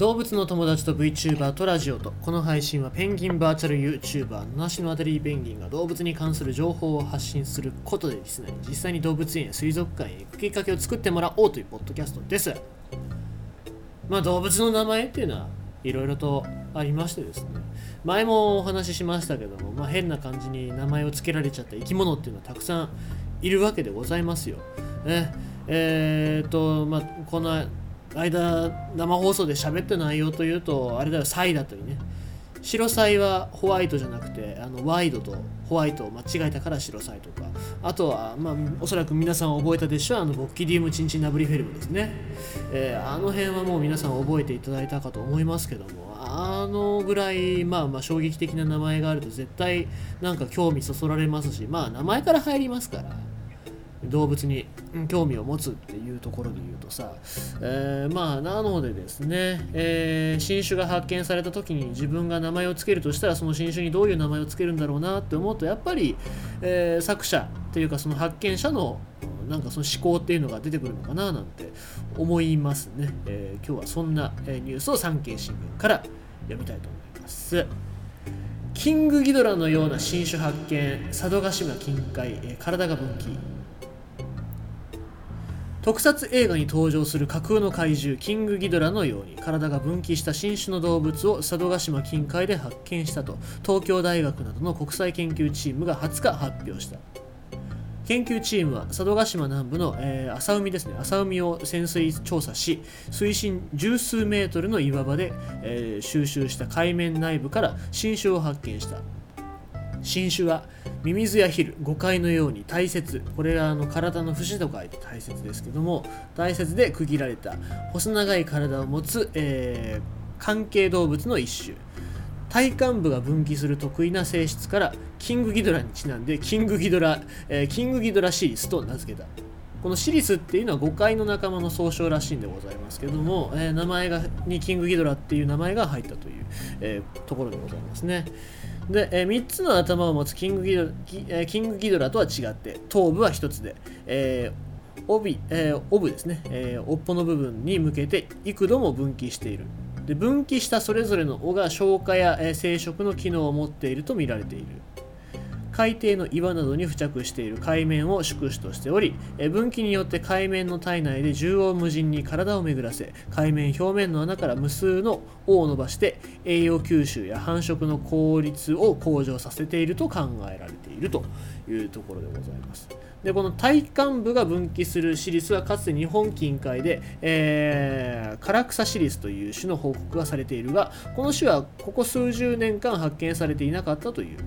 動物の友達と VTuber とラジオとこの配信はペンギンバーチャル YouTuber のしのあたりペンギンが動物に関する情報を発信することでですね実際に動物園や水族館へ行くきっかけを作ってもらおうというポッドキャストです。まあ動物の名前っていうのはいろいろとありましてですね。前もお話ししましたけども、まあ、変な感じに名前を付けられちゃった生き物っていうのはたくさんいるわけでございますよ。ね。えー、っとまあこの間生放送で喋った内容というとあれだよサイだったりね。白サイはホワイトじゃなくてあのワイドとホワイトを間違えたから白サイとか。あとは、まあ、おそらく皆さん覚えたでしょうあのボッキディウムチンチンナブリフェルムですね、えー、あの辺はもう皆さん覚えていただいたかと思いますけどもあのぐらい、まあ、まあ衝撃的な名前があると絶対なんか興味そそられますしまあ名前から入りますから。動物に興味を持つっていうところで言うとさ、えー、まあなのでですね、えー、新種が発見された時に自分が名前を付けるとしたらその新種にどういう名前を付けるんだろうなって思うとやっぱり、えー、作者っていうかその発見者のなんかその思考っていうのが出てくるのかななんて思いますね、え今日はそんなニュースを産経新聞から読みたいと思います。キングギドラのような新種発見佐渡島近海、え体が分岐。特撮映画に登場する架空の怪獣キングギドラのように体が分岐した新種の動物を佐渡島近海で発見したと東京大学などの国際研究チームが20日発表した。研究チームは佐渡島南部の、えー、浅海ですね。浅海を潜水調査し水深十数メートルの岩場で、えー、収集した海面内部から新種を発見した。新種はミミズやヒル誤解のように大切これがあの体の節と書いて大切ですけども大切で区切られた細長い体を持つ、えー、関係動物の一種。体幹部が分岐する得意な性質からキングギドラにちなんでキングギドラ、えー、キングギドラシリスと名付けた。このシリスっていうのは誤解の仲間の総称らしいんでございますけども、えー、名前がにキングギドラっていう名前が入ったという、えー、ところでございますね。で、えー、3つの頭を持つキングギドラえー、キングギドラとは違って頭部は1つで、えー、帯、えー、帯ですね、えー、尾っぽの部分に向けて幾度も分岐している。で分岐したそれぞれの尾が消化や、えー、生殖の機能を持っていると見られている。海底の岩などに付着している海面を宿主としており分岐によって海面の体内で縦横無尽に体を巡らせ海面表面の穴から無数の尾を伸ばして栄養吸収や繁殖の効率を向上させていると考えられているというところでございます。でこの体幹部が分岐するシリスはかつて日本近海で、えー、唐草シリスという種の報告がされているがこの種はここ数十年間発見されていなかったという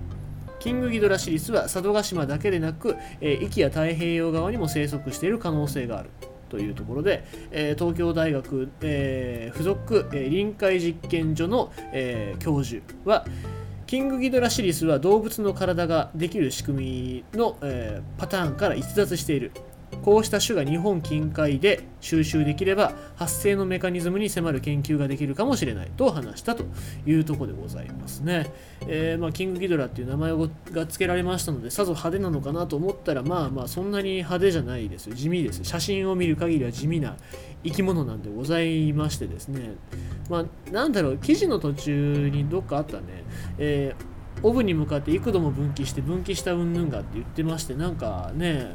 キングギドラシリスは佐渡島だけでなく、えー、壱岐や太平洋側にも生息している可能性があるというところで、えー、東京大学、えー、附属、えー、臨海実験所の、え、教授はキングギドラシリスは動物の体ができる仕組みの、え、パターンから逸脱している。こうした種が日本近海で収集できれば発生のメカニズムに迫る研究ができるかもしれないと話したというとこでございますね。えー、まあ、キングギドラっていう名前が付けられましたのでさぞ派手なのかなと思ったらまあまあそんなに派手じゃないですよ。地味です。写真を見る限りは地味な生き物なんでございましてですね。まあなんだろう記事の途中にどっかあったね、えー、オブに向かって幾度も分岐して分岐したうんぬんがって言ってましてなんかね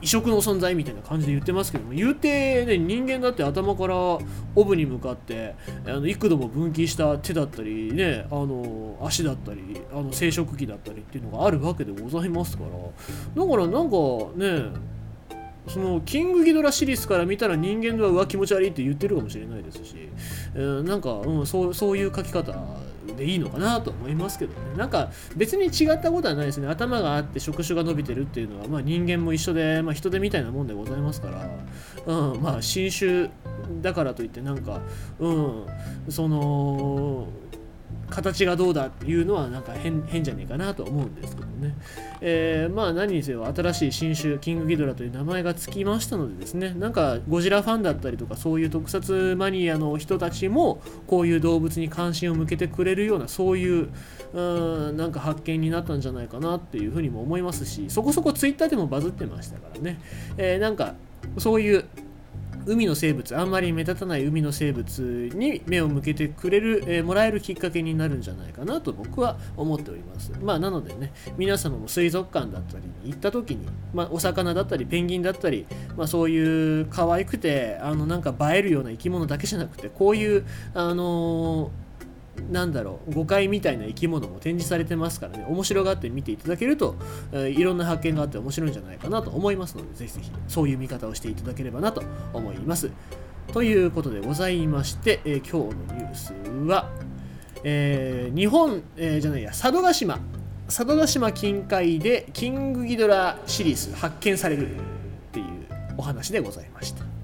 異色の存在みたいな感じで言ってますけども言うて、ね、人間だって頭からオブに向かってあの幾度も分岐した手だったり、ね、あの足だったりあの生殖器だったりっていうのがあるわけでございますから。だからなんかねそのキングギドラシリスから見たら人間ではうわ気持ち悪いって言ってるかもしれないですし、えー、なんか、うん、そうそういう書き方でいいのかなと思いますけどね。なんか別に違ったことはないですね。頭があって触手が伸びてるっていうのは、まあ、人間も一緒で、まあ、人手みたいなもんでございますから、うん、まあ新種だからといってなんかうんその形がどうだっていうのはなんか変変じゃねえかなと思うんですけどね、えー、まあ何にせよ新しい新種キングギドラという名前がつきましたのでですね。なんかゴジラファンだったりとかそういう特撮マニアの人たちもこういう動物に関心を向けてくれるようなそういううんなんか発見になったんじゃないかなっていうふうにも思いますしそこそこツイッターでもバズってましたからね、えー、なんかそういう海の生物あんまり目立たない海の生物に目を向けてくれる、えー、もらえるきっかけになるんじゃないかなと僕は思っております。まあなのでね皆様も水族館だったりに行った時に、まあ、お魚だったりペンギンだったり、まあ、そういう可愛くてあのなんか映えるような生き物だけじゃなくてこういうあのーなんだろう誤解みたいな生き物も展示されてますからね。面白がって見ていただけると、えー、いろんな発見があって面白いんじゃないかなと思いますのでぜひぜひそういう見方をしていただければなと思います。ということでございまして、えー、今日のニュースは、えー、日本、えじゃないや佐渡島。佐渡島近海でキングギドラシリーズ発見されるっていうお話でございました。